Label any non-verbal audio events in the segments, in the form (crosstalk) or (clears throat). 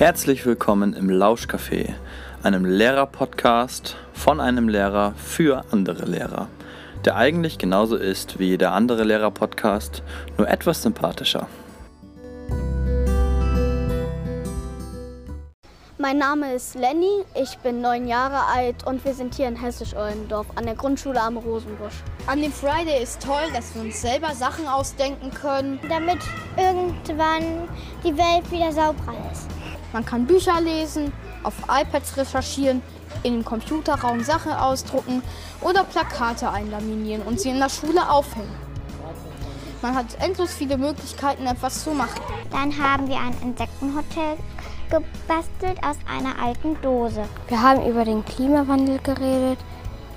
Herzlich willkommen im Lauschcafé, einem Lehrer-Podcast von einem Lehrer für andere Lehrer, der eigentlich genauso ist wie jeder andere Lehrer-Podcast, nur etwas sympathischer. Mein Name ist Lenny, ich bin neun Jahre alt und wir sind hier in Hessisch-Ollendorf an der Grundschule am Rosenbusch. An dem Friday ist toll, dass wir uns selber Sachen ausdenken können. damit irgendwann die Welt wieder sauberer ist. Man kann Bücher lesen, auf iPads recherchieren, in dem Computerraum Sachen ausdrucken oder Plakate einlaminieren und sie in der Schule aufhängen. Man hat endlos viele Möglichkeiten, etwas zu machen. Dann haben wir ein Insektenhotel gebastelt aus einer alten Dose. Wir haben über den Klimawandel geredet,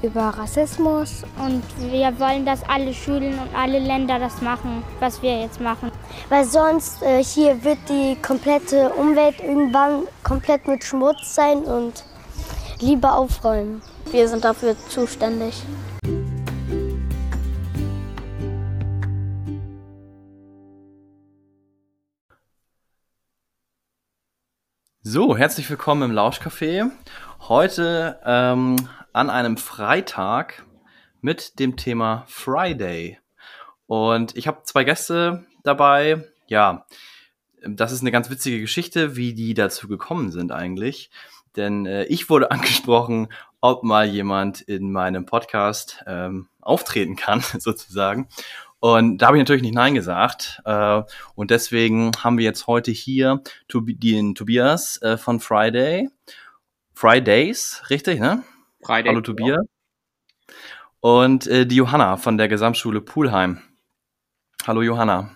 über Rassismus und wir wollen, dass alle Schulen und alle Länder das machen, was wir jetzt machen. Weil sonst äh, hier wird die komplette Umwelt irgendwann komplett mit Schmutz sein und lieber aufräumen. Wir sind dafür zuständig. So, herzlich willkommen im Lauschcafé. Heute ähm, an einem Freitag mit dem Thema Friday. Und ich habe zwei Gäste dabei. Ja, das ist eine ganz witzige Geschichte, wie die dazu gekommen sind eigentlich. Denn äh, ich wurde (laughs) angesprochen, ob mal jemand in meinem Podcast ähm, auftreten kann, (laughs) sozusagen. Und da habe ich natürlich nicht Nein gesagt. Äh, und deswegen haben wir jetzt heute hier den Tobias äh, von Friday. Fridays, richtig, ne? Friday. Hallo Tobias. Und äh, die Johanna von der Gesamtschule Pulheim. Hallo Johanna.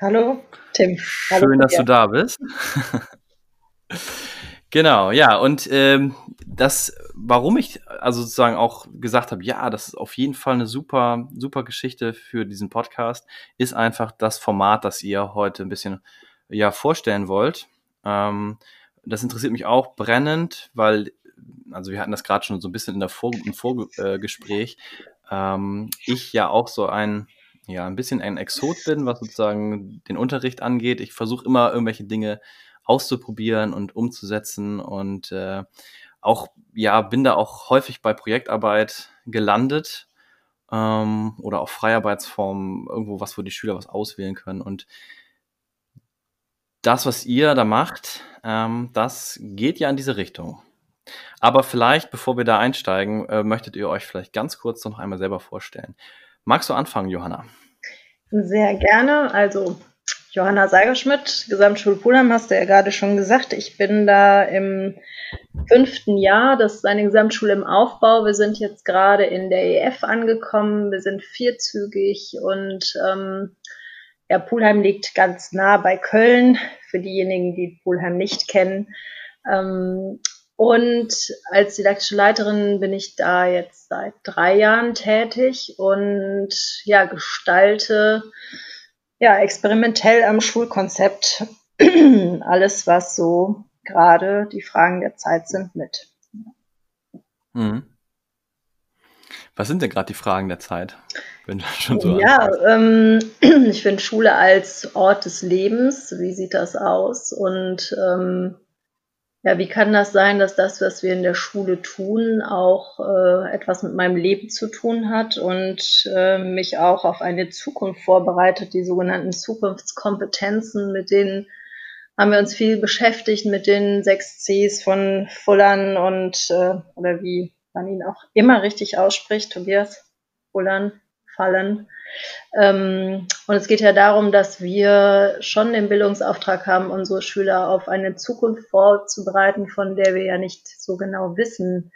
Hallo, Tim. Schön, Hallo, dass ja. du da bist. (laughs) genau, ja, und ähm, das, warum ich also sozusagen auch gesagt habe, ja, das ist auf jeden Fall eine super, super Geschichte für diesen Podcast, ist einfach das Format, das ihr heute ein bisschen ja vorstellen wollt. Ähm, das interessiert mich auch brennend, weil, also wir hatten das gerade schon so ein bisschen in der Vor im Vorgespräch, ähm, ich ja auch so ein ja, ein bisschen ein Exot bin, was sozusagen den Unterricht angeht. Ich versuche immer irgendwelche Dinge auszuprobieren und umzusetzen und äh, auch, ja, bin da auch häufig bei Projektarbeit gelandet ähm, oder auch Freiarbeitsformen, irgendwo was, wo die Schüler was auswählen können. Und das, was ihr da macht, ähm, das geht ja in diese Richtung. Aber vielleicht, bevor wir da einsteigen, äh, möchtet ihr euch vielleicht ganz kurz noch einmal selber vorstellen. Magst du anfangen, Johanna? Sehr gerne. Also Johanna Seigerschmidt, Gesamtschule Pulheim, hast du ja gerade schon gesagt. Ich bin da im fünften Jahr. Das ist eine Gesamtschule im Aufbau. Wir sind jetzt gerade in der EF angekommen. Wir sind vierzügig und ähm, ja, Pulheim liegt ganz nah bei Köln, für diejenigen, die Pulheim nicht kennen. Ähm, und als didaktische Leiterin bin ich da jetzt seit drei Jahren tätig und ja, gestalte ja experimentell am Schulkonzept (clears throat) alles, was so gerade die Fragen der Zeit sind, mit. Mhm. Was sind denn gerade die Fragen der Zeit? Wenn (laughs) schon so ja, ähm, (clears throat) ich finde Schule als Ort des Lebens. Wie sieht das aus? Und ähm, ja, wie kann das sein, dass das, was wir in der Schule tun, auch äh, etwas mit meinem Leben zu tun hat und äh, mich auch auf eine Zukunft vorbereitet, die sogenannten Zukunftskompetenzen, mit denen haben wir uns viel beschäftigt, mit den sechs Cs von Fullern und, äh, oder wie man ihn auch immer richtig ausspricht, Tobias, Fullern, Fallen. Ähm, und es geht ja darum, dass wir schon den Bildungsauftrag haben, unsere Schüler auf eine Zukunft vorzubereiten, von der wir ja nicht so genau wissen,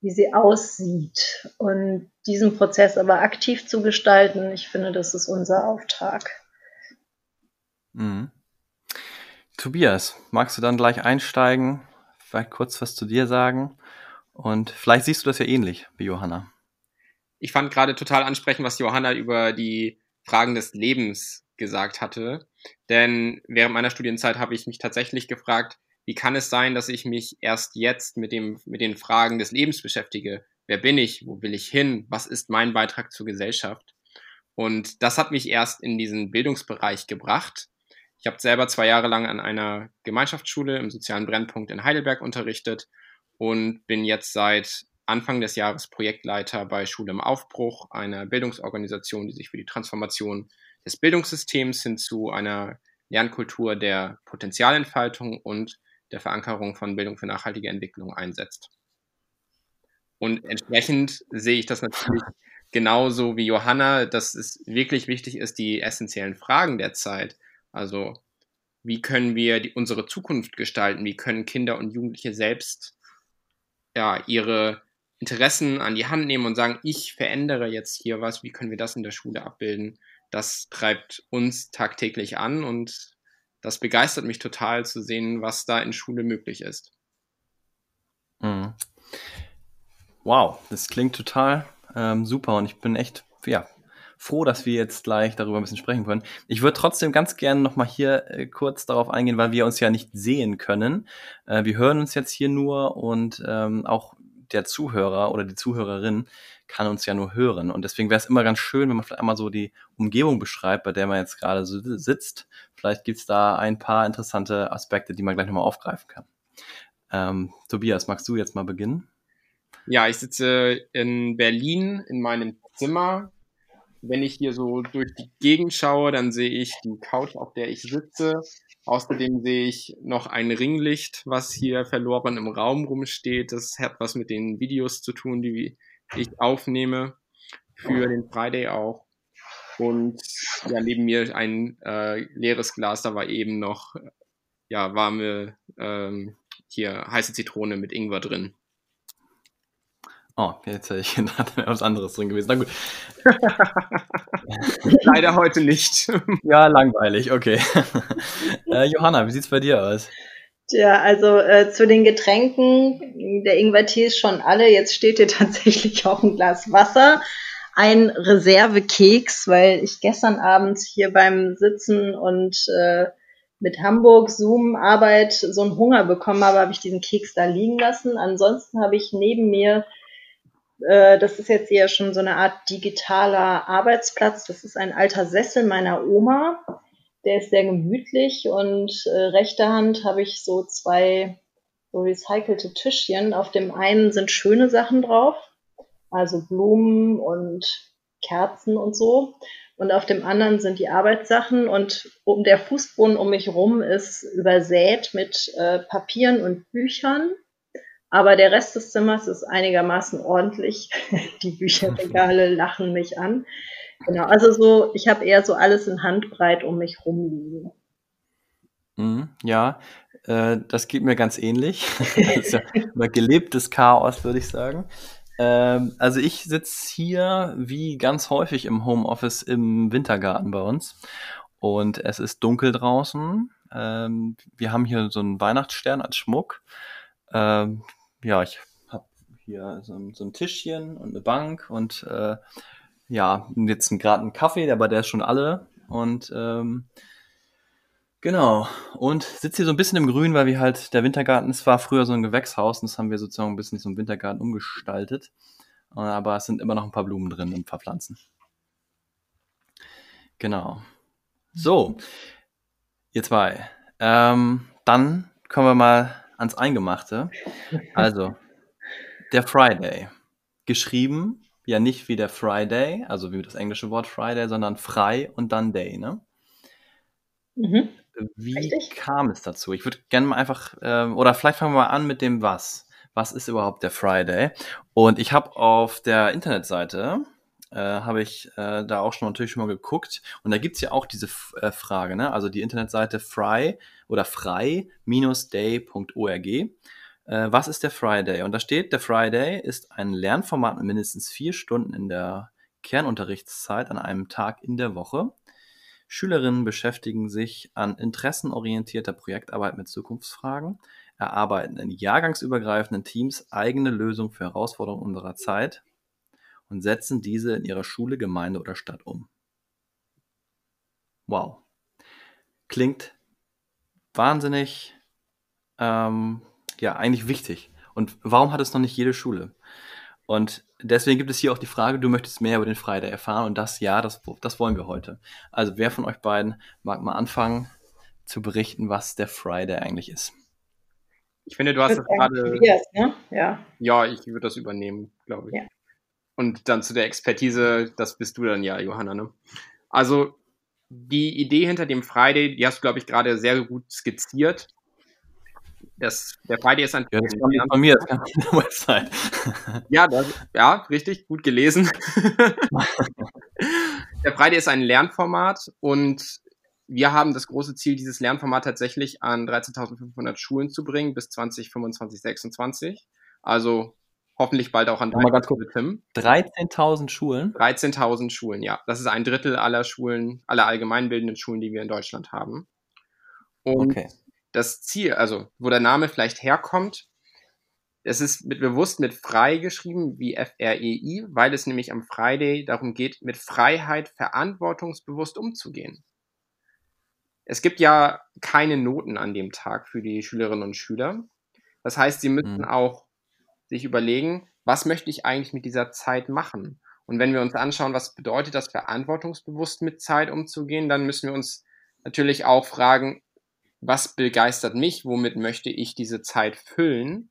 wie sie aussieht. Und diesen Prozess aber aktiv zu gestalten, ich finde, das ist unser Auftrag. Mhm. Tobias, magst du dann gleich einsteigen? Vielleicht kurz was zu dir sagen? Und vielleicht siehst du das ja ähnlich wie Johanna. Ich fand gerade total ansprechend, was Johanna über die Fragen des Lebens gesagt hatte. Denn während meiner Studienzeit habe ich mich tatsächlich gefragt, wie kann es sein, dass ich mich erst jetzt mit, dem, mit den Fragen des Lebens beschäftige? Wer bin ich? Wo will ich hin? Was ist mein Beitrag zur Gesellschaft? Und das hat mich erst in diesen Bildungsbereich gebracht. Ich habe selber zwei Jahre lang an einer Gemeinschaftsschule im sozialen Brennpunkt in Heidelberg unterrichtet und bin jetzt seit Anfang des Jahres Projektleiter bei Schule im Aufbruch, einer Bildungsorganisation, die sich für die Transformation des Bildungssystems hin zu einer Lernkultur der Potenzialentfaltung und der Verankerung von Bildung für nachhaltige Entwicklung einsetzt. Und entsprechend sehe ich das natürlich genauso wie Johanna, dass es wirklich wichtig ist, die essentiellen Fragen der Zeit, also wie können wir die, unsere Zukunft gestalten, wie können Kinder und Jugendliche selbst ja, ihre Interessen an die Hand nehmen und sagen, ich verändere jetzt hier was, wie können wir das in der Schule abbilden, das treibt uns tagtäglich an und das begeistert mich total zu sehen, was da in Schule möglich ist. Mhm. Wow, das klingt total ähm, super und ich bin echt ja, froh, dass wir jetzt gleich darüber ein bisschen sprechen können. Ich würde trotzdem ganz gerne nochmal hier äh, kurz darauf eingehen, weil wir uns ja nicht sehen können. Äh, wir hören uns jetzt hier nur und ähm, auch der Zuhörer oder die Zuhörerin kann uns ja nur hören. Und deswegen wäre es immer ganz schön, wenn man vielleicht einmal so die Umgebung beschreibt, bei der man jetzt gerade so sitzt. Vielleicht gibt es da ein paar interessante Aspekte, die man gleich nochmal aufgreifen kann. Ähm, Tobias, magst du jetzt mal beginnen? Ja, ich sitze in Berlin in meinem Zimmer. Wenn ich hier so durch die Gegend schaue, dann sehe ich die Couch, auf der ich sitze. Außerdem sehe ich noch ein Ringlicht, was hier verloren im Raum rumsteht. Das hat was mit den Videos zu tun, die ich aufnehme für den Friday auch. Und ja, neben mir ein äh, leeres Glas, da war eben noch ja, warme, ähm, hier heiße Zitrone mit Ingwer drin. Oh, jetzt hätte ich gedacht, (laughs) da wäre was anderes drin gewesen. Na gut. (laughs) Leider heute nicht. (laughs) ja, langweilig, okay. äh, Johanna, wie sieht's bei dir aus? Ja, also äh, zu den Getränken, der Ingwertee ist schon alle. Jetzt steht hier tatsächlich auch ein Glas Wasser, ein Reservekeks, weil ich gestern Abend hier beim Sitzen und äh, mit Hamburg Zoom Arbeit so einen Hunger bekommen habe, habe ich diesen Keks da liegen lassen. Ansonsten habe ich neben mir äh, das ist jetzt eher schon so eine Art digitaler Arbeitsplatz. Das ist ein alter Sessel meiner Oma. Der ist sehr gemütlich und äh, rechter Hand habe ich so zwei so recycelte Tischchen. Auf dem einen sind schöne Sachen drauf, also Blumen und Kerzen und so. Und auf dem anderen sind die Arbeitssachen und um der Fußboden um mich rum ist übersät mit äh, Papieren und Büchern aber der Rest des Zimmers ist einigermaßen ordentlich. (laughs) Die Bücherregale (laughs) lachen mich an. Genau, also so, ich habe eher so alles in Handbreit um mich rumliegen. Mhm, ja, äh, das geht mir ganz ähnlich. (laughs) das ist ja gelebtes Chaos, würde ich sagen. Ähm, also ich sitze hier wie ganz häufig im Homeoffice im Wintergarten bei uns und es ist dunkel draußen. Ähm, wir haben hier so einen Weihnachtsstern als Schmuck. Ähm, ja, ich habe hier so, so, ein Tischchen und eine Bank und äh, ja, jetzt gerade einen Kaffee, aber der ist schon alle. Und ähm, genau. Und sitze hier so ein bisschen im Grün, weil wir halt, der Wintergarten, es war früher so ein Gewächshaus und das haben wir sozusagen ein bisschen zum Wintergarten umgestaltet. Aber es sind immer noch ein paar Blumen drin und ein paar Pflanzen. Genau. So, ihr zwei. Ähm, dann kommen wir mal ans Eingemachte. Also, der Friday. Geschrieben, ja nicht wie der Friday, also wie das englische Wort Friday, sondern frei und dann Day, ne? Mhm. Wie Richtig. kam es dazu? Ich würde gerne mal einfach, äh, oder vielleicht fangen wir mal an mit dem Was. Was ist überhaupt der Friday? Und ich habe auf der Internetseite äh, habe ich äh, da auch schon natürlich schon mal geguckt. Und da gibt's ja auch diese äh, Frage, ne? Also die Internetseite fry oder frei-day.org. Äh, was ist der Friday? Und da steht, der Friday ist ein Lernformat mit mindestens vier Stunden in der Kernunterrichtszeit an einem Tag in der Woche. Schülerinnen beschäftigen sich an interessenorientierter Projektarbeit mit Zukunftsfragen, erarbeiten in jahrgangsübergreifenden Teams eigene Lösungen für Herausforderungen unserer Zeit und setzen diese in ihrer Schule, Gemeinde oder Stadt um. Wow. Klingt wahnsinnig, ähm, ja, eigentlich wichtig. Und warum hat es noch nicht jede Schule? Und deswegen gibt es hier auch die Frage, du möchtest mehr über den Friday erfahren und das ja, das, das wollen wir heute. Also wer von euch beiden mag mal anfangen? zu berichten, was der Friday eigentlich ist. Ich finde, du hast das gerade. Ne? Ja. ja, ich würde das übernehmen, glaube ich. Ja. Und dann zu der Expertise, das bist du dann ja, Johanna. Ne? Also die Idee hinter dem Friday, die hast du, glaube ich, gerade sehr gut skizziert. Das, der Friday ist ein. Ja, das kam von mir, das kam von der Website. ja, das, ja, richtig, gut gelesen. (laughs) der Friday ist ein Lernformat und wir haben das große Ziel, dieses Lernformat tatsächlich an 13.500 Schulen zu bringen bis 2025, 26. Also hoffentlich bald auch an deine ganz kurz, Tim. 13.000 Schulen? 13.000 Schulen, ja. Das ist ein Drittel aller Schulen, aller allgemeinbildenden Schulen, die wir in Deutschland haben. Und okay. das Ziel, also wo der Name vielleicht herkommt, es ist mit, bewusst mit frei geschrieben, wie F-R-E-I, weil es nämlich am Friday darum geht, mit Freiheit verantwortungsbewusst umzugehen. Es gibt ja keine Noten an dem Tag für die Schülerinnen und Schüler. Das heißt, sie müssen mhm. auch sich überlegen, was möchte ich eigentlich mit dieser Zeit machen? Und wenn wir uns anschauen, was bedeutet das, verantwortungsbewusst mit Zeit umzugehen, dann müssen wir uns natürlich auch fragen, was begeistert mich, womit möchte ich diese Zeit füllen?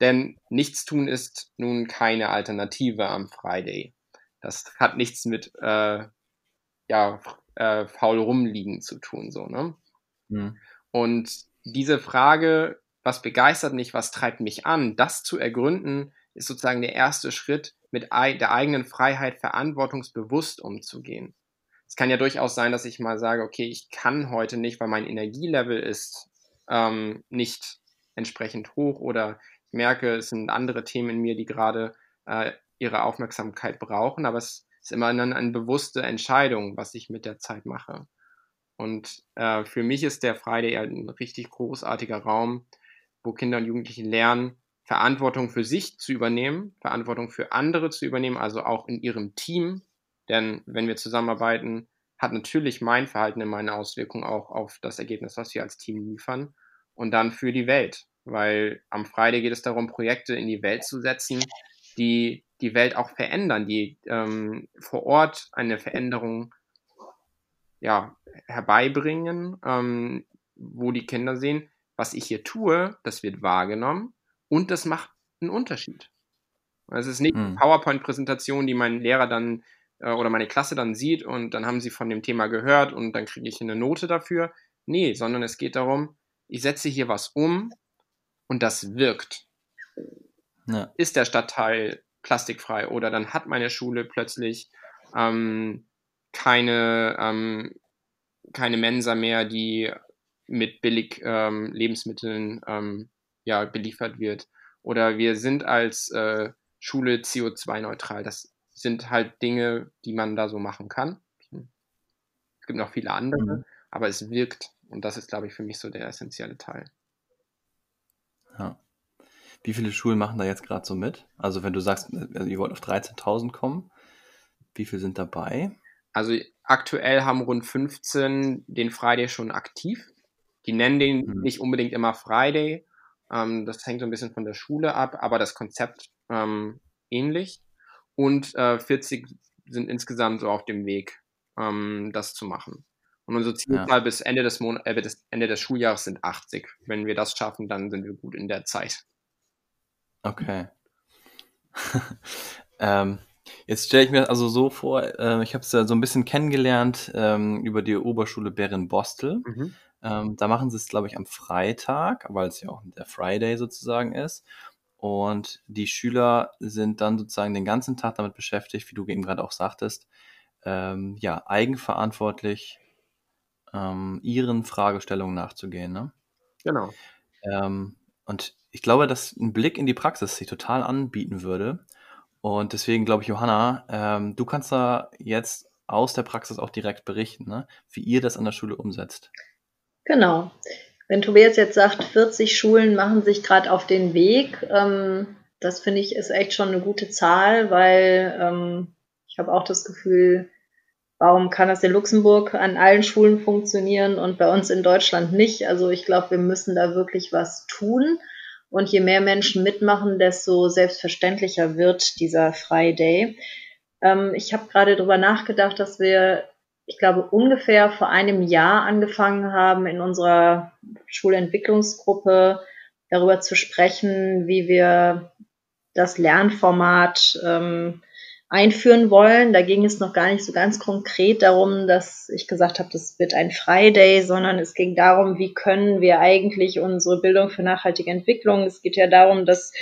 Denn nichts tun ist nun keine Alternative am Friday. Das hat nichts mit äh, ja, äh, faul rumliegen zu tun, so, ne? Mhm. Und diese Frage, was begeistert mich, was treibt mich an, das zu ergründen, ist sozusagen der erste Schritt, mit der eigenen Freiheit verantwortungsbewusst umzugehen. Es kann ja durchaus sein, dass ich mal sage, okay, ich kann heute nicht, weil mein Energielevel ist ähm, nicht entsprechend hoch oder ich merke, es sind andere Themen in mir, die gerade äh, ihre Aufmerksamkeit brauchen, aber es ist immer dann eine bewusste Entscheidung, was ich mit der Zeit mache. Und äh, für mich ist der Friday ein richtig großartiger Raum, wo Kinder und Jugendliche lernen, Verantwortung für sich zu übernehmen, Verantwortung für andere zu übernehmen, also auch in ihrem Team. Denn wenn wir zusammenarbeiten, hat natürlich mein Verhalten immer eine Auswirkung auch auf das Ergebnis, was wir als Team liefern. Und dann für die Welt. Weil am Friday geht es darum, Projekte in die Welt zu setzen, die die Welt auch verändern, die ähm, vor Ort eine Veränderung ja, herbeibringen, ähm, wo die Kinder sehen, was ich hier tue, das wird wahrgenommen und das macht einen Unterschied. Es ist nicht eine hm. PowerPoint-Präsentation, die mein Lehrer dann äh, oder meine Klasse dann sieht und dann haben sie von dem Thema gehört und dann kriege ich eine Note dafür. Nee, sondern es geht darum, ich setze hier was um und das wirkt. Ja. Ist der Stadtteil plastikfrei oder dann hat meine Schule plötzlich ähm, keine, ähm, keine Mensa mehr, die mit billig ähm, Lebensmitteln ähm, ja, beliefert wird. Oder wir sind als äh, Schule CO2-neutral. Das sind halt Dinge, die man da so machen kann. Es gibt noch viele andere, mhm. aber es wirkt. Und das ist, glaube ich, für mich so der essentielle Teil. Ja. Wie viele Schulen machen da jetzt gerade so mit? Also wenn du sagst, also ihr wollt auf 13.000 kommen, wie viele sind dabei? Also aktuell haben rund 15 den Friday schon aktiv. Die nennen den mhm. nicht unbedingt immer Friday. Ähm, das hängt so ein bisschen von der Schule ab, aber das Konzept ähm, ähnlich. Und äh, 40 sind insgesamt so auf dem Weg, ähm, das zu machen. Und unsere Zielzahl ja. bis Ende des, Mon äh, bis Ende des Schuljahres sind 80. Wenn wir das schaffen, dann sind wir gut in der Zeit. Okay. (laughs) ähm, jetzt stelle ich mir also so vor, äh, ich habe es ja so ein bisschen kennengelernt ähm, über die Oberschule Bären-Bostel. Mhm. Ähm, da machen sie es, glaube ich, am Freitag, weil es ja auch der Friday sozusagen ist. Und die Schüler sind dann sozusagen den ganzen Tag damit beschäftigt, wie du eben gerade auch sagtest, ähm, ja, eigenverantwortlich ähm, ihren Fragestellungen nachzugehen. Ne? Genau. Ähm, und ich glaube, dass ein Blick in die Praxis sich total anbieten würde. Und deswegen glaube ich, Johanna, ähm, du kannst da jetzt aus der Praxis auch direkt berichten, ne? wie ihr das an der Schule umsetzt. Genau. Wenn Tobias jetzt sagt, 40 Schulen machen sich gerade auf den Weg, ähm, das finde ich ist echt schon eine gute Zahl, weil ähm, ich habe auch das Gefühl, warum kann das in Luxemburg an allen Schulen funktionieren und bei uns in Deutschland nicht? Also ich glaube, wir müssen da wirklich was tun. Und je mehr Menschen mitmachen, desto selbstverständlicher wird dieser Friday. Ähm, ich habe gerade darüber nachgedacht, dass wir ich glaube, ungefähr vor einem Jahr angefangen haben, in unserer Schulentwicklungsgruppe darüber zu sprechen, wie wir das Lernformat ähm, einführen wollen. Da ging es noch gar nicht so ganz konkret darum, dass ich gesagt habe, das wird ein Friday, sondern es ging darum, wie können wir eigentlich unsere Bildung für nachhaltige Entwicklung, es geht ja darum, dass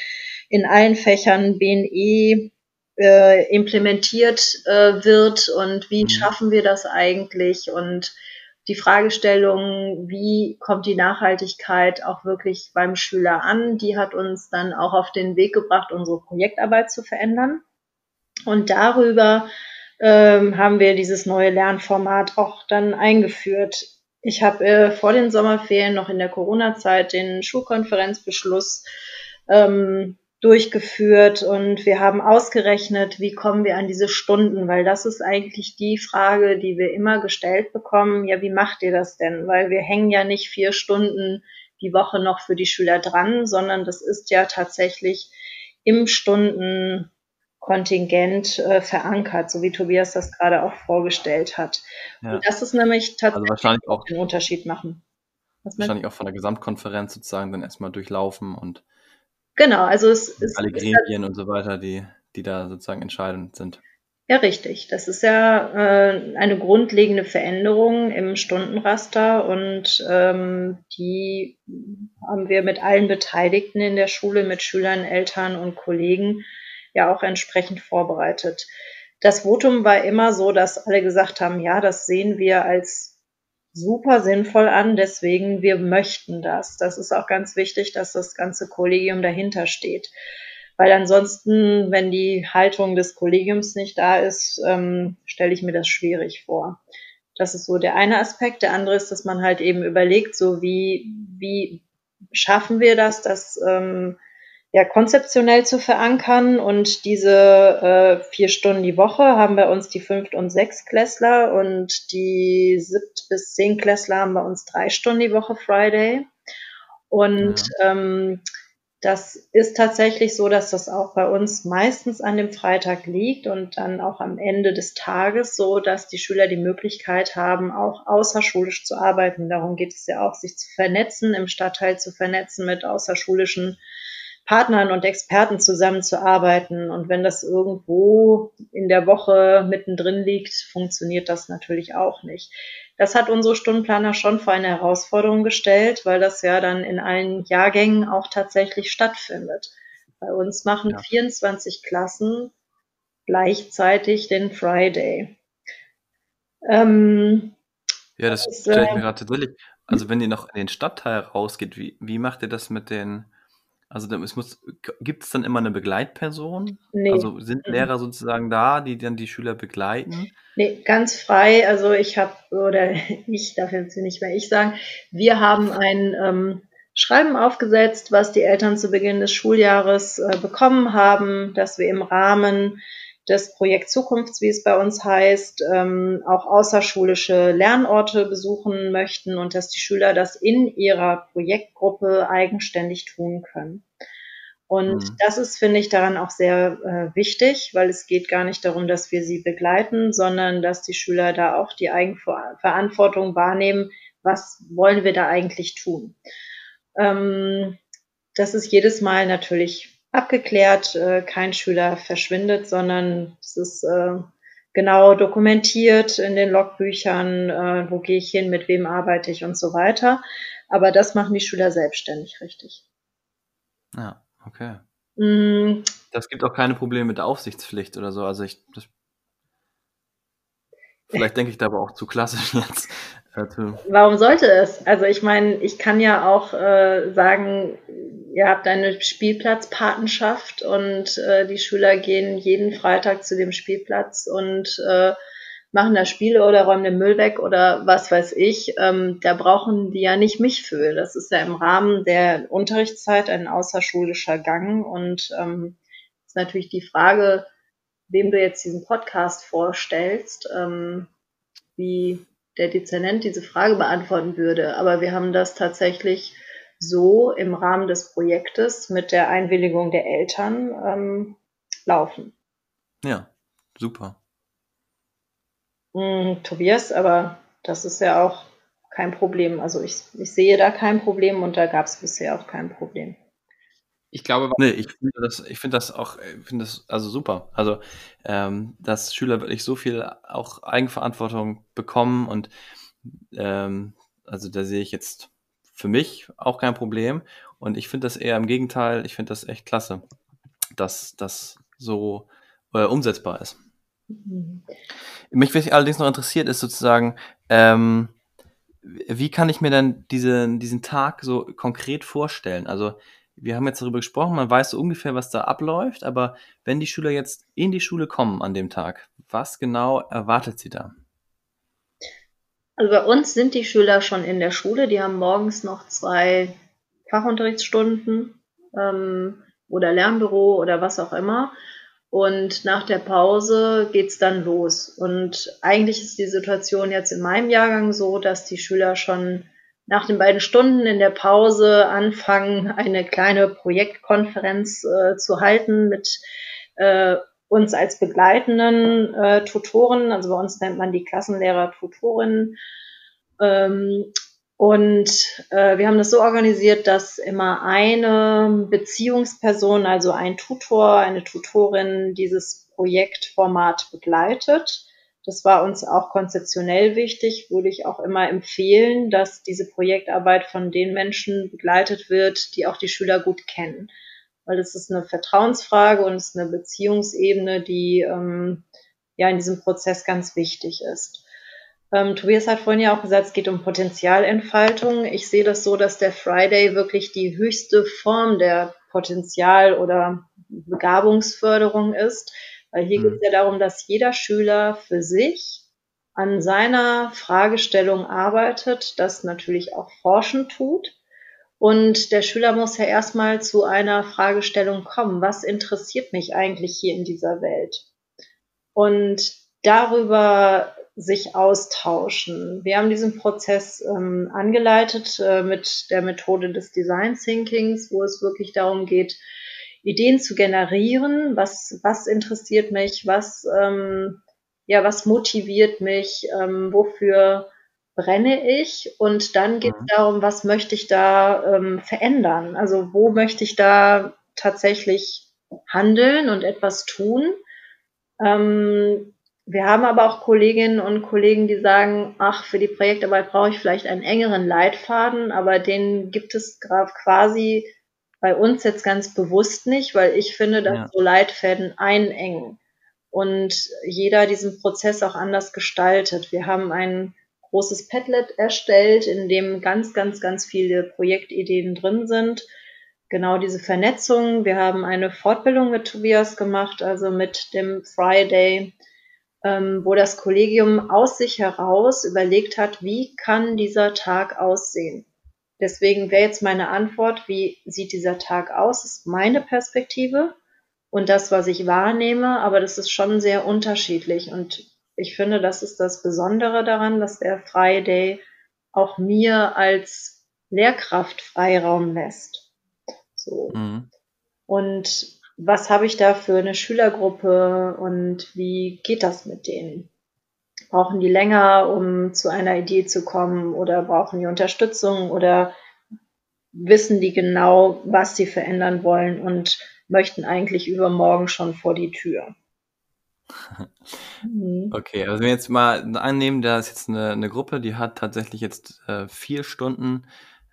in allen Fächern BNE äh, implementiert äh, wird und wie mhm. schaffen wir das eigentlich und die Fragestellung, wie kommt die Nachhaltigkeit auch wirklich beim Schüler an, die hat uns dann auch auf den Weg gebracht, unsere Projektarbeit zu verändern. Und darüber ähm, haben wir dieses neue Lernformat auch dann eingeführt. Ich habe äh, vor den Sommerferien noch in der Corona-Zeit den Schulkonferenzbeschluss ähm, durchgeführt und wir haben ausgerechnet, wie kommen wir an diese Stunden, weil das ist eigentlich die Frage, die wir immer gestellt bekommen. Ja, wie macht ihr das denn? Weil wir hängen ja nicht vier Stunden die Woche noch für die Schüler dran, sondern das ist ja tatsächlich im Stundenkontingent äh, verankert, so wie Tobias das gerade auch vorgestellt hat. Ja. Und das ist nämlich also tatsächlich also auch den Unterschied machen. wahrscheinlich auch von der Gesamtkonferenz sozusagen dann erstmal durchlaufen und Genau, also es ist. Alle Gremien und so weiter, die, die da sozusagen entscheidend sind. Ja, richtig. Das ist ja äh, eine grundlegende Veränderung im Stundenraster und ähm, die haben wir mit allen Beteiligten in der Schule, mit Schülern, Eltern und Kollegen ja auch entsprechend vorbereitet. Das Votum war immer so, dass alle gesagt haben, ja, das sehen wir als super sinnvoll an. Deswegen, wir möchten das. Das ist auch ganz wichtig, dass das ganze Kollegium dahinter steht. Weil ansonsten, wenn die Haltung des Kollegiums nicht da ist, ähm, stelle ich mir das schwierig vor. Das ist so der eine Aspekt. Der andere ist, dass man halt eben überlegt, so wie, wie schaffen wir das, dass ähm, ja, konzeptionell zu verankern. Und diese äh, vier Stunden die Woche haben bei uns die Fünft- und Sechstklässler und die Siebt- bis Zehnklässler haben bei uns drei Stunden die Woche Friday. Und ja. ähm, das ist tatsächlich so, dass das auch bei uns meistens an dem Freitag liegt und dann auch am Ende des Tages so, dass die Schüler die Möglichkeit haben, auch außerschulisch zu arbeiten. Darum geht es ja auch, sich zu vernetzen, im Stadtteil zu vernetzen mit außerschulischen Partnern und Experten zusammenzuarbeiten. Und wenn das irgendwo in der Woche mittendrin liegt, funktioniert das natürlich auch nicht. Das hat unsere Stundenplaner schon vor eine Herausforderung gestellt, weil das ja dann in allen Jahrgängen auch tatsächlich stattfindet. Bei uns machen ja. 24 Klassen gleichzeitig den Friday. Ähm, ja, das stelle ich mir äh, gerade tatsächlich. Also wenn ihr noch in den Stadtteil rausgeht, wie, wie macht ihr das mit den also es muss, gibt es dann immer eine Begleitperson? Nee. Also sind mhm. Lehrer sozusagen da, die dann die Schüler begleiten? Nee, ganz frei. Also ich habe, oder (laughs) ich darf jetzt nicht mehr ich sagen, wir haben ein ähm, Schreiben aufgesetzt, was die Eltern zu Beginn des Schuljahres äh, bekommen haben, dass wir im Rahmen des Projekt Zukunfts, wie es bei uns heißt, ähm, auch außerschulische Lernorte besuchen möchten und dass die Schüler das in ihrer Projektgruppe eigenständig tun können. Und mhm. das ist, finde ich, daran auch sehr äh, wichtig, weil es geht gar nicht darum, dass wir sie begleiten, sondern dass die Schüler da auch die Eigenverantwortung wahrnehmen, was wollen wir da eigentlich tun. Ähm, das ist jedes Mal natürlich abgeklärt. Äh, kein Schüler verschwindet, sondern es ist äh, genau dokumentiert in den Logbüchern, äh, wo gehe ich hin, mit wem arbeite ich und so weiter. Aber das machen die Schüler selbstständig, richtig. Ja, okay. Mm. Das gibt auch keine Probleme mit der Aufsichtspflicht oder so. Also ich, das, vielleicht denke ich da aber auch zu klassisch (laughs) jetzt. Warum sollte es? Also ich meine, ich kann ja auch äh, sagen, ihr habt eine Spielplatzpatenschaft und äh, die Schüler gehen jeden Freitag zu dem Spielplatz und äh, machen da Spiele oder räumen den Müll weg oder was weiß ich. Ähm, da brauchen die ja nicht mich für. Das ist ja im Rahmen der Unterrichtszeit ein außerschulischer Gang und ähm, ist natürlich die Frage, wem du jetzt diesen Podcast vorstellst, ähm, wie der Dezernent diese Frage beantworten würde. Aber wir haben das tatsächlich so im Rahmen des Projektes mit der Einwilligung der Eltern ähm, laufen. Ja, super. Mm, Tobias, aber das ist ja auch kein Problem. Also ich, ich sehe da kein Problem und da gab es bisher auch kein Problem. Ich glaube, nee, ich finde das, ich finde das auch, ich finde das also super. Also, ähm, dass Schüler wirklich so viel auch Eigenverantwortung bekommen und ähm, also da sehe ich jetzt für mich auch kein Problem. Und ich finde das eher im Gegenteil, ich finde das echt klasse, dass das so äh, umsetzbar ist. Mhm. Mich allerdings noch interessiert ist sozusagen, ähm, wie kann ich mir dann diese, diesen Tag so konkret vorstellen? Also wir haben jetzt darüber gesprochen, man weiß so ungefähr, was da abläuft, aber wenn die Schüler jetzt in die Schule kommen an dem Tag, was genau erwartet sie da? Also bei uns sind die Schüler schon in der Schule, die haben morgens noch zwei Fachunterrichtsstunden ähm, oder Lernbüro oder was auch immer. Und nach der Pause geht's dann los. Und eigentlich ist die Situation jetzt in meinem Jahrgang so, dass die Schüler schon nach den beiden Stunden in der Pause anfangen, eine kleine Projektkonferenz äh, zu halten mit äh, uns als begleitenden äh, Tutoren. Also bei uns nennt man die Klassenlehrer Tutorinnen. Ähm, und äh, wir haben das so organisiert, dass immer eine Beziehungsperson, also ein Tutor, eine Tutorin dieses Projektformat begleitet. Das war uns auch konzeptionell wichtig, würde ich auch immer empfehlen, dass diese Projektarbeit von den Menschen begleitet wird, die auch die Schüler gut kennen. Weil das ist eine Vertrauensfrage und es ist eine Beziehungsebene, die ähm, ja in diesem Prozess ganz wichtig ist. Ähm, Tobias hat vorhin ja auch gesagt, es geht um Potenzialentfaltung. Ich sehe das so, dass der Friday wirklich die höchste Form der Potenzial- oder Begabungsförderung ist, weil hier mhm. geht es ja darum, dass jeder Schüler für sich an seiner Fragestellung arbeitet, das natürlich auch forschen tut. Und der Schüler muss ja erstmal zu einer Fragestellung kommen. Was interessiert mich eigentlich hier in dieser Welt? Und darüber sich austauschen. Wir haben diesen Prozess ähm, angeleitet äh, mit der Methode des Design Thinkings, wo es wirklich darum geht, Ideen zu generieren. Was, was interessiert mich? Was, ähm, ja, was motiviert mich? Ähm, wofür brenne ich? Und dann geht es mhm. darum, was möchte ich da ähm, verändern? Also wo möchte ich da tatsächlich handeln und etwas tun? Ähm, wir haben aber auch Kolleginnen und Kollegen, die sagen, ach, für die Projektarbeit brauche ich vielleicht einen engeren Leitfaden, aber den gibt es quasi bei uns jetzt ganz bewusst nicht, weil ich finde, dass ja. so Leitfäden einengen und jeder diesen Prozess auch anders gestaltet. Wir haben ein großes Padlet erstellt, in dem ganz, ganz, ganz viele Projektideen drin sind. Genau diese Vernetzung. Wir haben eine Fortbildung mit Tobias gemacht, also mit dem Friday ähm, wo das Kollegium aus sich heraus überlegt hat, wie kann dieser Tag aussehen. Deswegen wäre jetzt meine Antwort, wie sieht dieser Tag aus, das ist meine Perspektive und das, was ich wahrnehme, aber das ist schon sehr unterschiedlich und ich finde, das ist das Besondere daran, dass der Friday auch mir als Lehrkraft Freiraum lässt. So. Mhm. Und was habe ich da für eine Schülergruppe und wie geht das mit denen? Brauchen die länger, um zu einer Idee zu kommen oder brauchen die Unterstützung oder wissen die genau, was sie verändern wollen und möchten eigentlich übermorgen schon vor die Tür? (laughs) Mhm. Okay, also wenn wir jetzt mal annehmen, da ist jetzt eine, eine Gruppe, die hat tatsächlich jetzt äh, vier Stunden,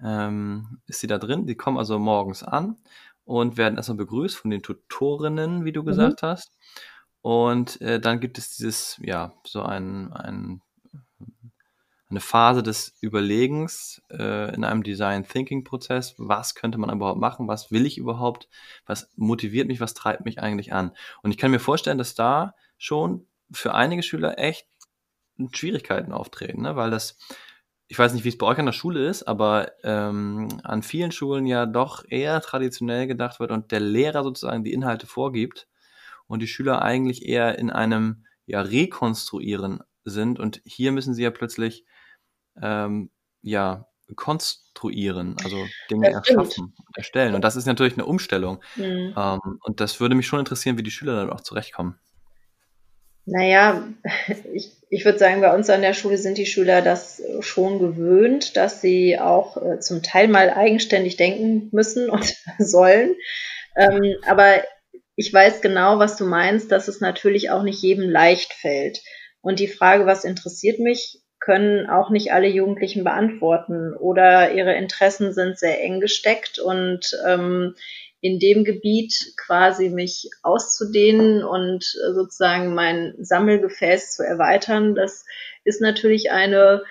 ähm, ist sie da drin, die kommen also morgens an und werden erstmal begrüßt von den Tutorinnen, wie du mhm. gesagt hast. Und äh, dann gibt es dieses, ja, so ein, ein, eine Phase des Überlegens äh, in einem Design Thinking Prozess. Was könnte man überhaupt machen? Was will ich überhaupt? Was motiviert mich? Was treibt mich eigentlich an? Und ich kann mir vorstellen, dass da schon für einige Schüler echt Schwierigkeiten auftreten, ne? weil das ich weiß nicht, wie es bei euch an der Schule ist, aber ähm, an vielen Schulen ja doch eher traditionell gedacht wird und der Lehrer sozusagen die Inhalte vorgibt und die Schüler eigentlich eher in einem ja Rekonstruieren sind und hier müssen sie ja plötzlich ähm, ja konstruieren, also Dinge erschaffen, erstellen und das ist natürlich eine Umstellung mhm. ähm, und das würde mich schon interessieren, wie die Schüler dann auch zurechtkommen. Naja, ich, ich würde sagen, bei uns an der Schule sind die Schüler das schon gewöhnt, dass sie auch äh, zum Teil mal eigenständig denken müssen und (laughs) sollen. Ähm, aber ich weiß genau, was du meinst, dass es natürlich auch nicht jedem leicht fällt. Und die Frage, was interessiert mich, können auch nicht alle Jugendlichen beantworten oder ihre Interessen sind sehr eng gesteckt und ähm, in dem Gebiet quasi mich auszudehnen und sozusagen mein Sammelgefäß zu erweitern, das ist natürlich eine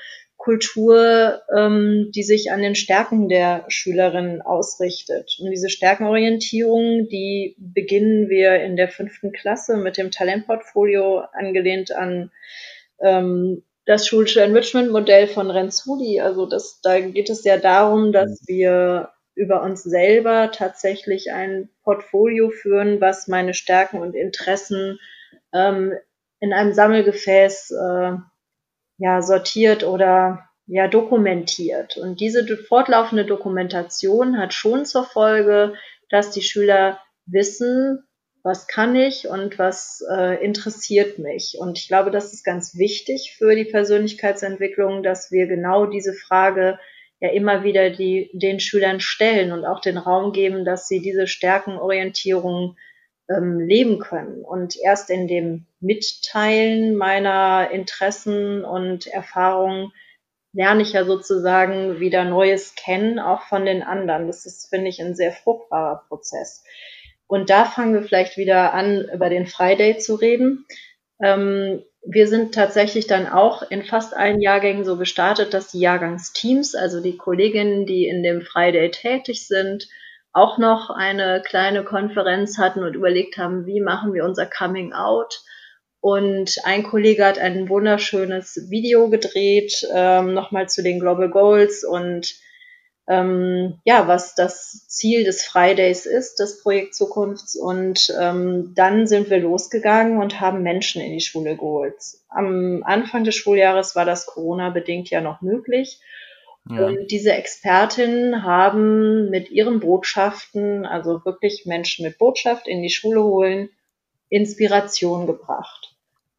Kultur, ähm, die sich an den Stärken der Schülerinnen ausrichtet. Und diese Stärkenorientierung, die beginnen wir in der fünften Klasse mit dem Talentportfolio angelehnt an ähm, das schulische Enrichment-Modell von Renzulli. Also das, da geht es ja darum, dass wir über uns selber tatsächlich ein Portfolio führen, was meine Stärken und Interessen ähm, in einem Sammelgefäß äh, ja, sortiert oder ja, dokumentiert. Und diese fortlaufende Dokumentation hat schon zur Folge, dass die Schüler wissen, was kann ich und was äh, interessiert mich. Und ich glaube, das ist ganz wichtig für die Persönlichkeitsentwicklung, dass wir genau diese Frage ja immer wieder die, den Schülern stellen und auch den Raum geben, dass sie diese Stärkenorientierung ähm, leben können. Und erst in dem Mitteilen meiner Interessen und Erfahrungen lerne ich ja sozusagen wieder Neues kennen, auch von den anderen. Das ist, finde ich, ein sehr fruchtbarer Prozess. Und da fangen wir vielleicht wieder an, über den Friday zu reden. Ähm, wir sind tatsächlich dann auch in fast allen Jahrgängen so gestartet, dass die Jahrgangsteams, also die Kolleginnen, die in dem Friday tätig sind, auch noch eine kleine Konferenz hatten und überlegt haben, wie machen wir unser Coming Out. Und ein Kollege hat ein wunderschönes Video gedreht, ähm, nochmal zu den Global Goals und ähm, ja, was das Ziel des Fridays ist, das Projekt Zukunfts. Und ähm, dann sind wir losgegangen und haben Menschen in die Schule geholt. Am Anfang des Schuljahres war das Corona-bedingt ja noch möglich. Ja. Und diese Expertinnen haben mit ihren Botschaften, also wirklich Menschen mit Botschaft in die Schule holen, Inspiration gebracht.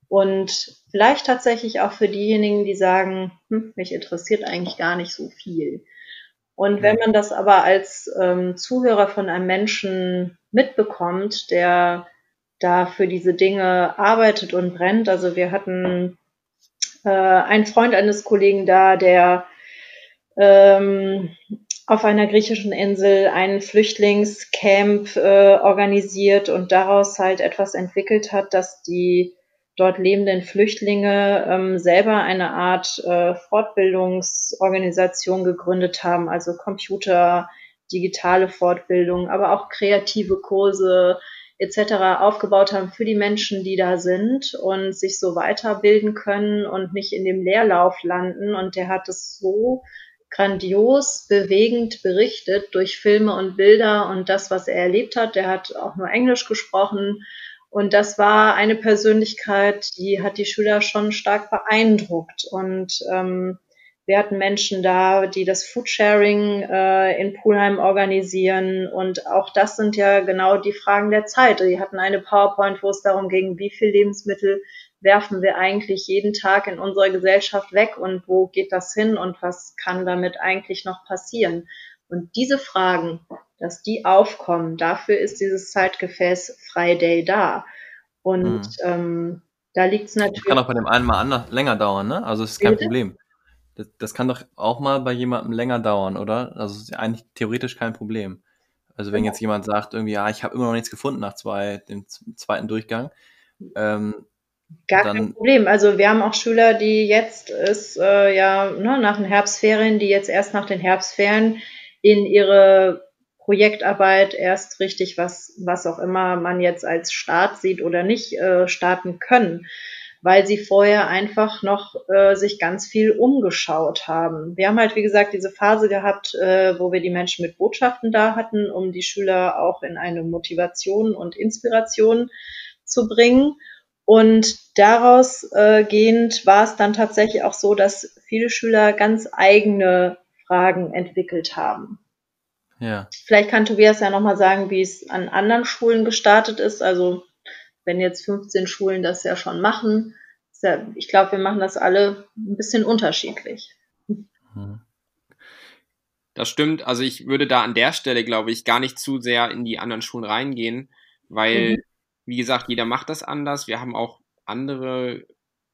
Und vielleicht tatsächlich auch für diejenigen, die sagen, hm, mich interessiert eigentlich gar nicht so viel. Und wenn man das aber als ähm, Zuhörer von einem Menschen mitbekommt, der da für diese Dinge arbeitet und brennt, also wir hatten äh, einen Freund eines Kollegen da, der ähm, auf einer griechischen Insel ein Flüchtlingscamp äh, organisiert und daraus halt etwas entwickelt hat, dass die dort lebenden Flüchtlinge ähm, selber eine Art äh, Fortbildungsorganisation gegründet haben, also Computer, digitale Fortbildung, aber auch kreative Kurse etc. aufgebaut haben für die Menschen, die da sind und sich so weiterbilden können und nicht in dem Leerlauf landen. Und der hat es so grandios, bewegend berichtet durch Filme und Bilder und das, was er erlebt hat. Der hat auch nur Englisch gesprochen und das war eine Persönlichkeit, die hat die Schüler schon stark beeindruckt. Und ähm, wir hatten Menschen da, die das Foodsharing äh, in Pulheim organisieren. Und auch das sind ja genau die Fragen der Zeit. Die hatten eine PowerPoint, wo es darum ging, wie viel Lebensmittel werfen wir eigentlich jeden Tag in unserer Gesellschaft weg und wo geht das hin und was kann damit eigentlich noch passieren. Und diese Fragen, dass die aufkommen. Dafür ist dieses Zeitgefäß Friday da. Und mhm. ähm, da liegt es natürlich. Das kann auch bei dem einen mal anders, länger dauern, ne? Also es ist kein Bitte? Problem. Das, das, kann doch auch mal bei jemandem länger dauern, oder? Also es ist eigentlich theoretisch kein Problem. Also wenn genau. jetzt jemand sagt, irgendwie, ja, ich habe immer noch nichts gefunden nach zwei, dem zweiten Durchgang, ähm, Gar dann, kein Problem. Also wir haben auch Schüler, die jetzt ist äh, ja ne, nach den Herbstferien, die jetzt erst nach den Herbstferien in ihre Projektarbeit erst richtig, was, was auch immer man jetzt als Start sieht oder nicht, äh, starten können, weil sie vorher einfach noch äh, sich ganz viel umgeschaut haben. Wir haben halt, wie gesagt, diese Phase gehabt, äh, wo wir die Menschen mit Botschaften da hatten, um die Schüler auch in eine Motivation und Inspiration zu bringen. Und daraus äh, gehend war es dann tatsächlich auch so, dass viele Schüler ganz eigene Fragen entwickelt haben. Ja. Vielleicht kann Tobias ja nochmal sagen, wie es an anderen Schulen gestartet ist. Also wenn jetzt 15 Schulen das ja schon machen, ja, ich glaube, wir machen das alle ein bisschen unterschiedlich. Mhm. Das stimmt. Also ich würde da an der Stelle, glaube ich, gar nicht zu sehr in die anderen Schulen reingehen, weil, mhm. Wie gesagt, jeder macht das anders. Wir haben auch andere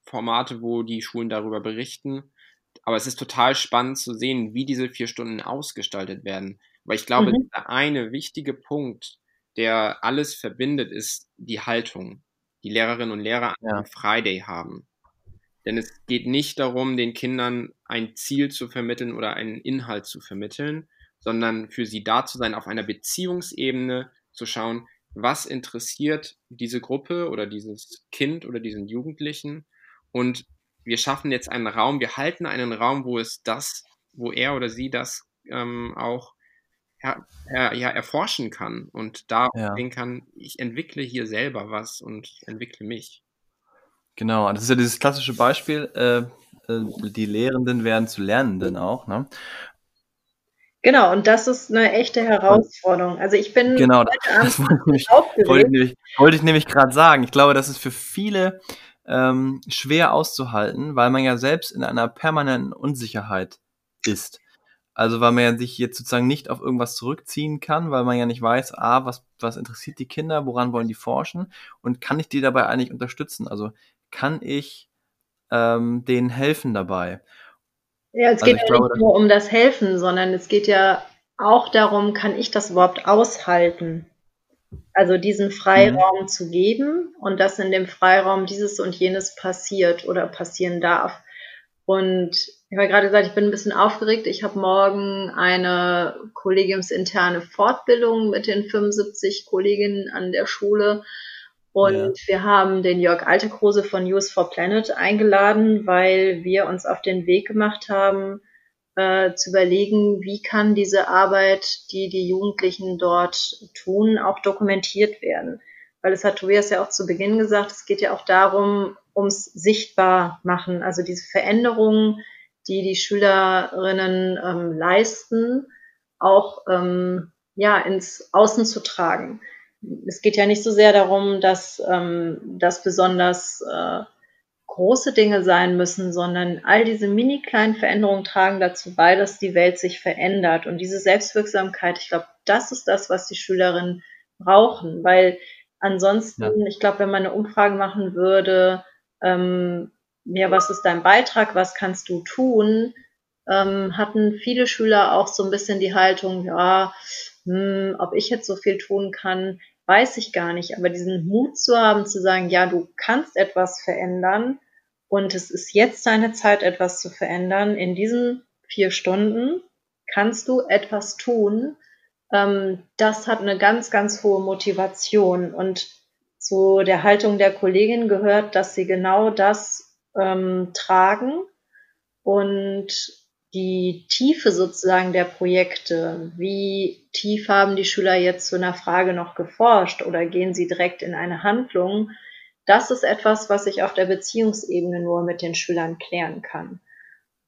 Formate, wo die Schulen darüber berichten. Aber es ist total spannend zu sehen, wie diese vier Stunden ausgestaltet werden. Weil ich glaube, mhm. der eine wichtige Punkt, der alles verbindet, ist die Haltung, die Lehrerinnen und Lehrer an ja. Friday haben. Denn es geht nicht darum, den Kindern ein Ziel zu vermitteln oder einen Inhalt zu vermitteln, sondern für sie da zu sein, auf einer Beziehungsebene zu schauen, was interessiert diese Gruppe oder dieses Kind oder diesen Jugendlichen. Und wir schaffen jetzt einen Raum, wir halten einen Raum, wo es das, wo er oder sie das ähm, auch ja, ja, erforschen kann und da ja. sehen kann, ich entwickle hier selber was und entwickle mich. Genau, das ist ja dieses klassische Beispiel, äh, äh, die Lehrenden werden zu Lernenden auch. Ne? Genau, und das ist eine echte Herausforderung. Also ich bin genau, das, (laughs) wollte, ich nämlich, wollte, ich nämlich, wollte ich nämlich gerade sagen. Ich glaube, das ist für viele ähm, schwer auszuhalten, weil man ja selbst in einer permanenten Unsicherheit ist. Also weil man ja sich jetzt sozusagen nicht auf irgendwas zurückziehen kann, weil man ja nicht weiß, ah, was, was interessiert die Kinder, woran wollen die forschen und kann ich die dabei eigentlich unterstützen? Also kann ich ähm, denen helfen dabei? Ja, es also geht ja glaube, nicht nur um das Helfen, sondern es geht ja auch darum, kann ich das überhaupt aushalten? Also diesen Freiraum mhm. zu geben und dass in dem Freiraum dieses und jenes passiert oder passieren darf. Und ich habe gerade gesagt, ich bin ein bisschen aufgeregt. Ich habe morgen eine kollegiumsinterne Fortbildung mit den 75 Kolleginnen an der Schule. Und ja. wir haben den Jörg Altekrose von News for Planet eingeladen, weil wir uns auf den Weg gemacht haben, äh, zu überlegen, wie kann diese Arbeit, die die Jugendlichen dort tun, auch dokumentiert werden. Weil es hat Tobias ja auch zu Beginn gesagt, es geht ja auch darum, ums sichtbar machen, also diese Veränderungen, die die Schülerinnen ähm, leisten, auch ähm, ja ins Außen zu tragen es geht ja nicht so sehr darum, dass ähm, das besonders äh, große Dinge sein müssen, sondern all diese mini kleinen Veränderungen tragen dazu bei, dass die Welt sich verändert. Und diese Selbstwirksamkeit, ich glaube, das ist das, was die Schülerinnen brauchen, weil ansonsten, ja. ich glaube, wenn man eine Umfrage machen würde, ähm, ja, was ist dein Beitrag, was kannst du tun, ähm, hatten viele Schüler auch so ein bisschen die Haltung, ja, hm, ob ich jetzt so viel tun kann, weiß ich gar nicht. Aber diesen Mut zu haben, zu sagen, ja, du kannst etwas verändern und es ist jetzt deine Zeit, etwas zu verändern. In diesen vier Stunden kannst du etwas tun. Ähm, das hat eine ganz, ganz hohe Motivation. Und zu der Haltung der Kollegin gehört, dass sie genau das ähm, tragen und die Tiefe sozusagen der Projekte. Wie tief haben die Schüler jetzt zu einer Frage noch geforscht oder gehen sie direkt in eine Handlung? Das ist etwas, was ich auf der Beziehungsebene nur mit den Schülern klären kann.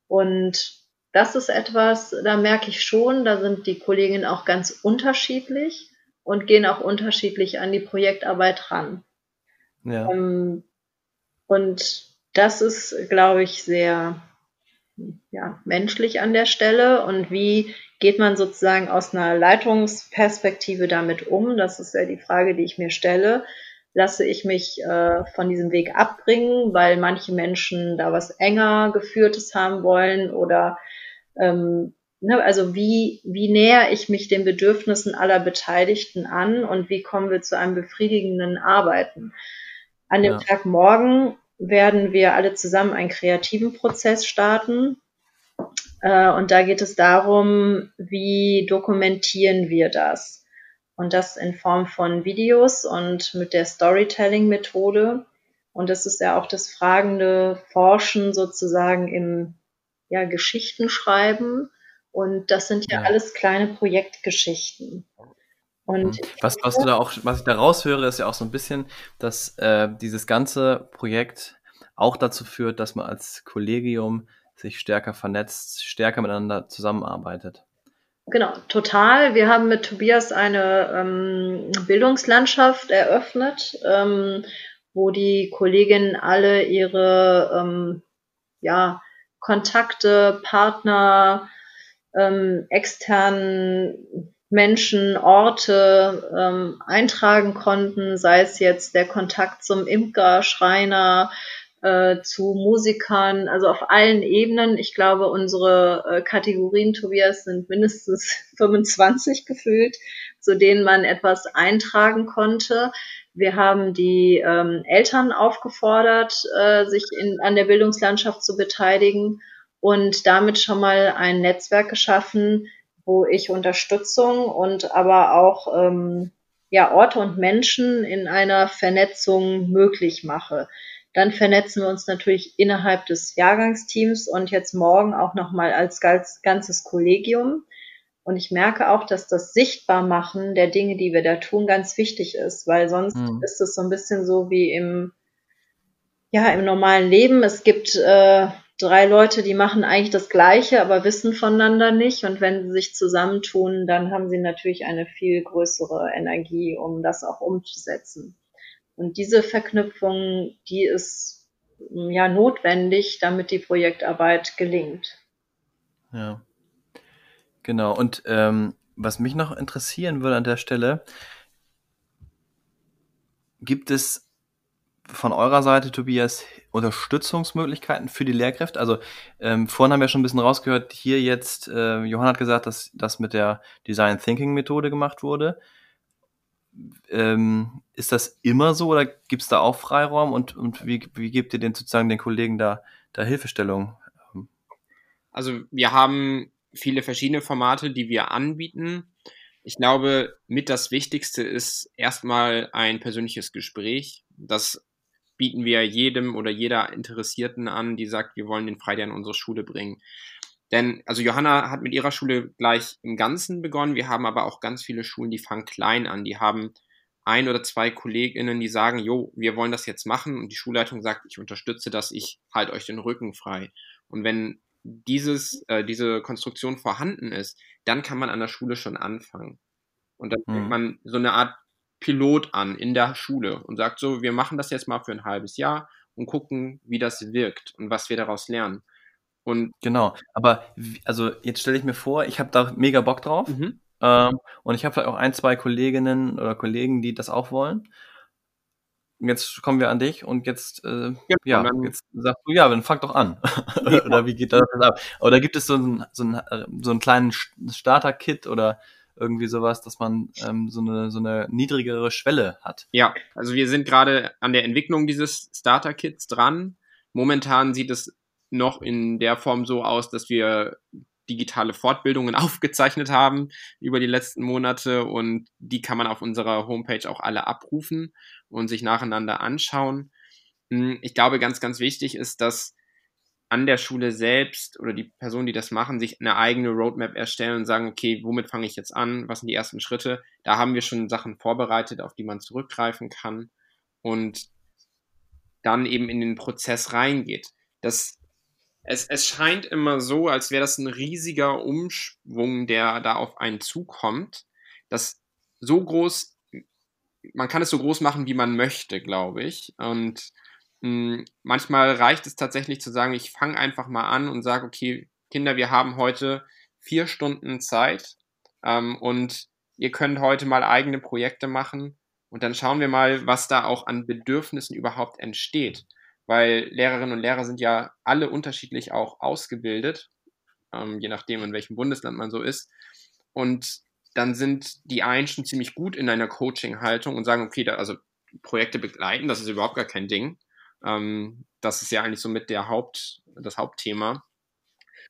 Und das ist etwas, da merke ich schon, da sind die Kolleginnen auch ganz unterschiedlich und gehen auch unterschiedlich an die Projektarbeit ran. Ja. Ähm, und das ist, glaube ich, sehr ja, menschlich an der Stelle und wie geht man sozusagen aus einer Leitungsperspektive damit um? Das ist ja die Frage, die ich mir stelle. Lasse ich mich äh, von diesem Weg abbringen, weil manche Menschen da was enger geführtes haben wollen oder ähm, ne, also wie, wie näher ich mich den Bedürfnissen aller Beteiligten an und wie kommen wir zu einem befriedigenden Arbeiten? An dem ja. Tag morgen werden wir alle zusammen einen kreativen Prozess starten. Äh, und da geht es darum, wie dokumentieren wir das? Und das in Form von Videos und mit der Storytelling-Methode. Und das ist ja auch das fragende Forschen sozusagen im ja, Geschichtenschreiben. Und das sind ja, ja. alles kleine Projektgeschichten. Und mhm. was, was du da auch, was ich da raushöre, ist ja auch so ein bisschen, dass äh, dieses ganze Projekt auch dazu führt, dass man als Kollegium sich stärker vernetzt, stärker miteinander zusammenarbeitet. Genau, total. Wir haben mit Tobias eine ähm, Bildungslandschaft eröffnet, ähm, wo die Kolleginnen alle ihre ähm, ja, Kontakte, Partner, ähm, externen Menschen, Orte ähm, eintragen konnten, sei es jetzt der Kontakt zum Imker, Schreiner, äh, zu Musikern, also auf allen Ebenen. Ich glaube, unsere äh, Kategorien, Tobias, sind mindestens (laughs) 25 gefühlt, zu denen man etwas eintragen konnte. Wir haben die ähm, Eltern aufgefordert, äh, sich in, an der Bildungslandschaft zu beteiligen und damit schon mal ein Netzwerk geschaffen, wo ich Unterstützung und aber auch ähm, ja, Orte und Menschen in einer Vernetzung möglich mache. Dann vernetzen wir uns natürlich innerhalb des Jahrgangsteams und jetzt morgen auch nochmal als ganzes Kollegium. Und ich merke auch, dass das Sichtbarmachen der Dinge, die wir da tun, ganz wichtig ist, weil sonst mhm. ist es so ein bisschen so wie im, ja, im normalen Leben. Es gibt äh, drei Leute, die machen eigentlich das Gleiche, aber wissen voneinander nicht. Und wenn sie sich zusammentun, dann haben sie natürlich eine viel größere Energie, um das auch umzusetzen. Und diese Verknüpfung, die ist mm, ja notwendig, damit die Projektarbeit gelingt. Ja, genau. Und ähm, was mich noch interessieren würde an der Stelle, gibt es von eurer Seite, Tobias, Unterstützungsmöglichkeiten für die Lehrkräfte? Also ähm, vorhin haben wir schon ein bisschen rausgehört, hier jetzt, äh, Johann hat gesagt, dass das mit der Design Thinking Methode gemacht wurde ähm, ist das immer so oder gibt es da auch Freiraum und, und wie, wie gebt ihr den sozusagen den Kollegen da, da Hilfestellung? Also wir haben viele verschiedene Formate, die wir anbieten. Ich glaube, mit das Wichtigste ist erstmal ein persönliches Gespräch. Das bieten wir jedem oder jeder Interessierten an, die sagt, wir wollen den Friday an unsere Schule bringen. Denn, also Johanna hat mit ihrer Schule gleich im Ganzen begonnen. Wir haben aber auch ganz viele Schulen, die fangen klein an. Die haben ein oder zwei KollegInnen, die sagen, jo, wir wollen das jetzt machen. Und die Schulleitung sagt, ich unterstütze das, ich halte euch den Rücken frei. Und wenn dieses, äh, diese Konstruktion vorhanden ist, dann kann man an der Schule schon anfangen. Und dann mhm. man so eine Art Pilot an in der Schule und sagt so, wir machen das jetzt mal für ein halbes Jahr und gucken, wie das wirkt und was wir daraus lernen. Und genau, aber also jetzt stelle ich mir vor, ich habe da mega Bock drauf. Mhm. Ähm, und ich habe vielleicht auch ein, zwei Kolleginnen oder Kollegen, die das auch wollen. Jetzt kommen wir an dich und jetzt, äh, ja, ja jetzt sagst du, ja, dann fang doch an. (laughs) Oder wie geht das ab? Oder gibt es so einen, so einen, äh, so einen kleinen Starter-Kit oder irgendwie sowas, dass man ähm, so, eine, so eine niedrigere Schwelle hat? Ja, also wir sind gerade an der Entwicklung dieses Starter-Kits dran. Momentan sieht es noch in der Form so aus, dass wir digitale Fortbildungen (laughs) aufgezeichnet haben über die letzten Monate und die kann man auf unserer Homepage auch alle abrufen und sich nacheinander anschauen. Hm, ich glaube, ganz, ganz wichtig ist, dass an der Schule selbst oder die Personen, die das machen, sich eine eigene Roadmap erstellen und sagen, okay, womit fange ich jetzt an? Was sind die ersten Schritte? Da haben wir schon Sachen vorbereitet, auf die man zurückgreifen kann und dann eben in den Prozess reingeht. Das es, es scheint immer so, als wäre das ein riesiger Umschwung, der da auf einen zukommt. Das so groß, man kann es so groß machen, wie man möchte, glaube ich. Und hm, manchmal reicht es tatsächlich zu sagen, ich fange einfach mal an und sage, okay, Kinder, wir haben heute vier Stunden Zeit ähm, und ihr könnt heute mal eigene Projekte machen und dann schauen wir mal, was da auch an Bedürfnissen überhaupt entsteht weil Lehrerinnen und Lehrer sind ja alle unterschiedlich auch ausgebildet, ähm, je nachdem, in welchem Bundesland man so ist. Und dann sind die einen schon ziemlich gut in einer Coaching-Haltung und sagen, okay, da, also Projekte begleiten, das ist überhaupt gar kein Ding. Ähm, das ist ja eigentlich so mit der Haupt, das Hauptthema.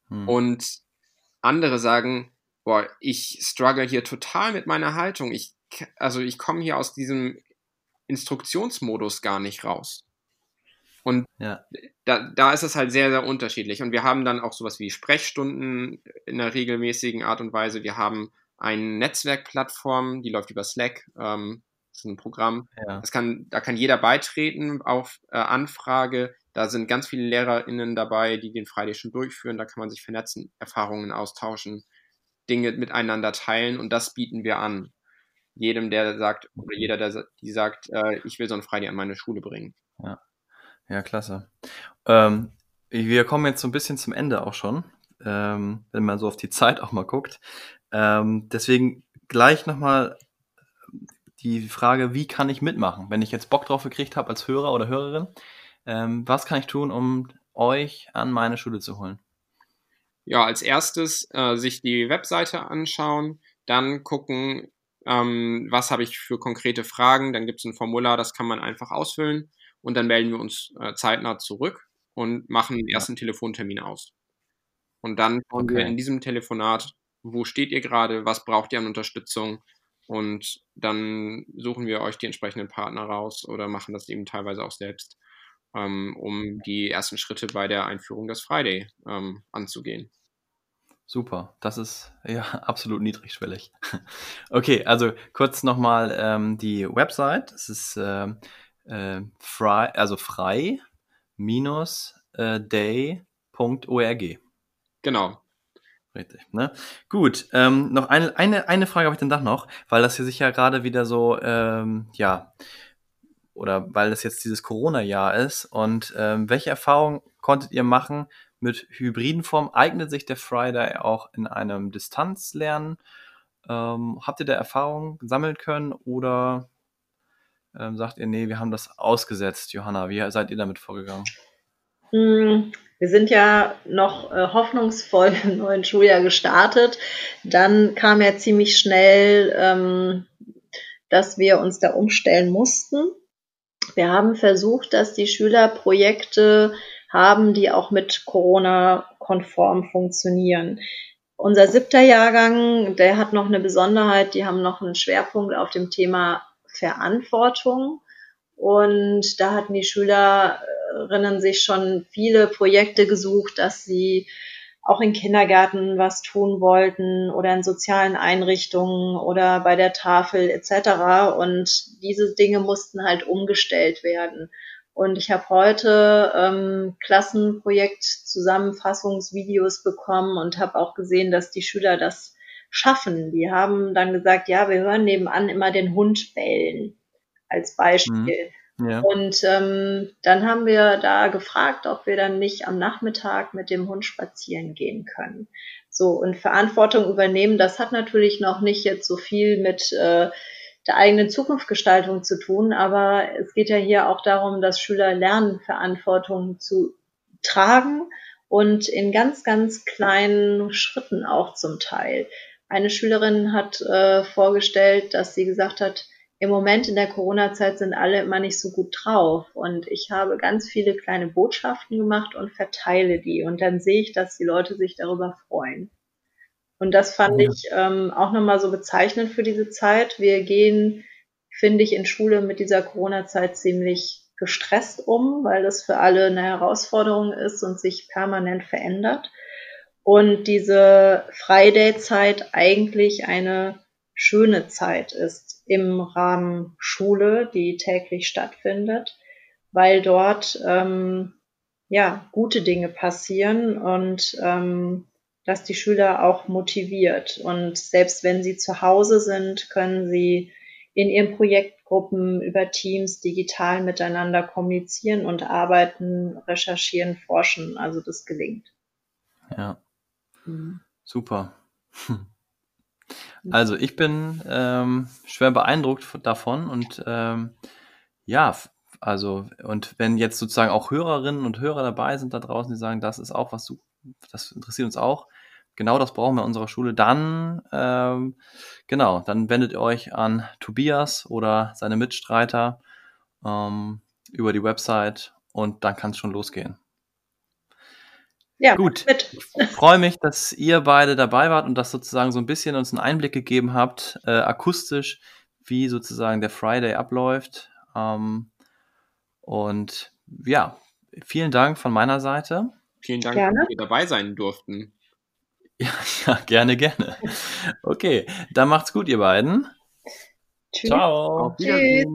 Hm. Und andere sagen, boah, ich struggle hier total mit meiner Haltung. Ich, also ich komme hier aus diesem Instruktionsmodus gar nicht raus. Und ja. da, da ist es halt sehr, sehr unterschiedlich. Und wir haben dann auch sowas wie Sprechstunden in einer regelmäßigen Art und Weise. Wir haben eine Netzwerkplattform, die läuft über Slack. Ähm, das ist ein Programm. Ja. Das kann, da kann jeder beitreten auf äh, Anfrage. Da sind ganz viele LehrerInnen dabei, die den Friday schon durchführen. Da kann man sich vernetzen, Erfahrungen austauschen. Dinge miteinander teilen und das bieten wir an. Jedem, der sagt, oder jeder, der die sagt, äh, ich will so ein Friday an meine Schule bringen. Ja, ja klasse. Ähm, wir kommen jetzt so ein bisschen zum Ende auch schon, ähm, wenn man so auf die Zeit auch mal guckt. Ähm, deswegen gleich nochmal die Frage, wie kann ich mitmachen? Wenn ich jetzt Bock drauf gekriegt habe als Hörer oder Hörerin, ähm, was kann ich tun, um euch an meine Schule zu holen? Ja, als erstes äh, sich die Webseite anschauen, dann gucken, ähm, was habe ich für konkrete Fragen. Dann gibt es ein Formular, das kann man einfach ausfüllen und dann melden wir uns äh, zeitnah zurück und machen den ersten ja. Telefontermin aus. Und dann schauen okay. wir in diesem Telefonat, wo steht ihr gerade, was braucht ihr an Unterstützung und dann suchen wir euch die entsprechenden Partner raus oder machen das eben teilweise auch selbst, ähm, um die ersten Schritte bei der Einführung des Friday ähm, anzugehen. Super, das ist ja (laughs) absolut niedrigschwellig. (laughs) Okay, also kurz nochmal ähm, die Website. Es ist äh, äh, frei, also frei minus äh, day.org. Genau. Richtig, ne? Gut, ähm, noch eine, eine, eine Frage habe ich dann doch noch, weil das hier sich ja gerade wieder so, ähm, ja, oder weil das jetzt dieses Corona-Jahr ist und ähm, welche Erfahrungen konntet ihr machen mit hybriden Formen? Eignet sich der Friday auch in einem Distanzlernen? Ähm, habt ihr da Erfahrungen sammeln können oder ähm, sagt ihr, nee, wir haben das ausgesetzt, Johanna? Wie seid ihr damit vorgegangen? Wir sind ja noch äh, hoffnungsvoll im neuen Schuljahr gestartet. Dann kam ja ziemlich schnell, ähm, dass wir uns da umstellen mussten. Wir haben versucht, dass die Schüler Projekte haben, die auch mit Corona konform funktionieren. Unser siebter Jahrgang, der hat noch eine Besonderheit, die haben noch einen Schwerpunkt auf dem Thema Verantwortung. Und da hatten die Schülerinnen sich schon viele Projekte gesucht, dass sie auch in Kindergärten was tun wollten oder in sozialen Einrichtungen oder bei der Tafel etc. Und diese Dinge mussten halt umgestellt werden. Und ich habe heute ähm, Klassenprojekt-Zusammenfassungsvideos bekommen und habe auch gesehen, dass die Schüler das schaffen. Die haben dann gesagt, ja, wir hören nebenan immer den Hund bellen als Beispiel. Mhm. Ja. Und ähm, dann haben wir da gefragt, ob wir dann nicht am Nachmittag mit dem Hund spazieren gehen können. So, und Verantwortung übernehmen, das hat natürlich noch nicht jetzt so viel mit äh, der eigenen Zukunftsgestaltung zu tun, aber es geht ja hier auch darum, dass Schüler lernen, Verantwortung zu tragen und in ganz, ganz kleinen Schritten auch zum Teil. Eine Schülerin hat äh, vorgestellt, dass sie gesagt hat, im Moment in der Corona-Zeit sind alle immer nicht so gut drauf. Und ich habe ganz viele kleine Botschaften gemacht und verteile die. Und dann sehe ich, dass die Leute sich darüber freuen. Und das fand ja. ich ähm, auch nochmal so bezeichnend für diese Zeit. Wir gehen, finde ich, in Schule mit dieser Corona-Zeit ziemlich gestresst um, weil das für alle eine Herausforderung ist und sich permanent verändert. Und diese Friday-Zeit eigentlich eine schöne Zeit ist im Rahmen Schule, die täglich stattfindet, weil dort ähm, ja gute Dinge passieren und ähm, dass die Schüler auch motiviert. Und selbst wenn sie zu Hause sind, können sie in ihren Projektgruppen über Teams digital miteinander kommunizieren und arbeiten, recherchieren, forschen. Also das gelingt. Ja. Mhm. Super. (laughs) Also ich bin ähm, schwer beeindruckt davon und ähm, ja, also und wenn jetzt sozusagen auch Hörerinnen und Hörer dabei sind da draußen, die sagen, das ist auch was, das interessiert uns auch, genau das brauchen wir in unserer Schule, dann ähm, genau, dann wendet ihr euch an Tobias oder seine Mitstreiter ähm, über die Website und dann kann es schon losgehen. Ja, gut. Mit. Ich freue mich, dass ihr beide dabei wart und das sozusagen so ein bisschen uns einen Einblick gegeben habt, äh, akustisch, wie sozusagen der Friday abläuft. Ähm, und ja, vielen Dank von meiner Seite. Vielen Dank, gerne. dass wir dabei sein durften. (laughs) Ja, ja, gerne, gerne. Okay, dann macht's gut, ihr beiden. Tschüss. Ciao. Tschüss.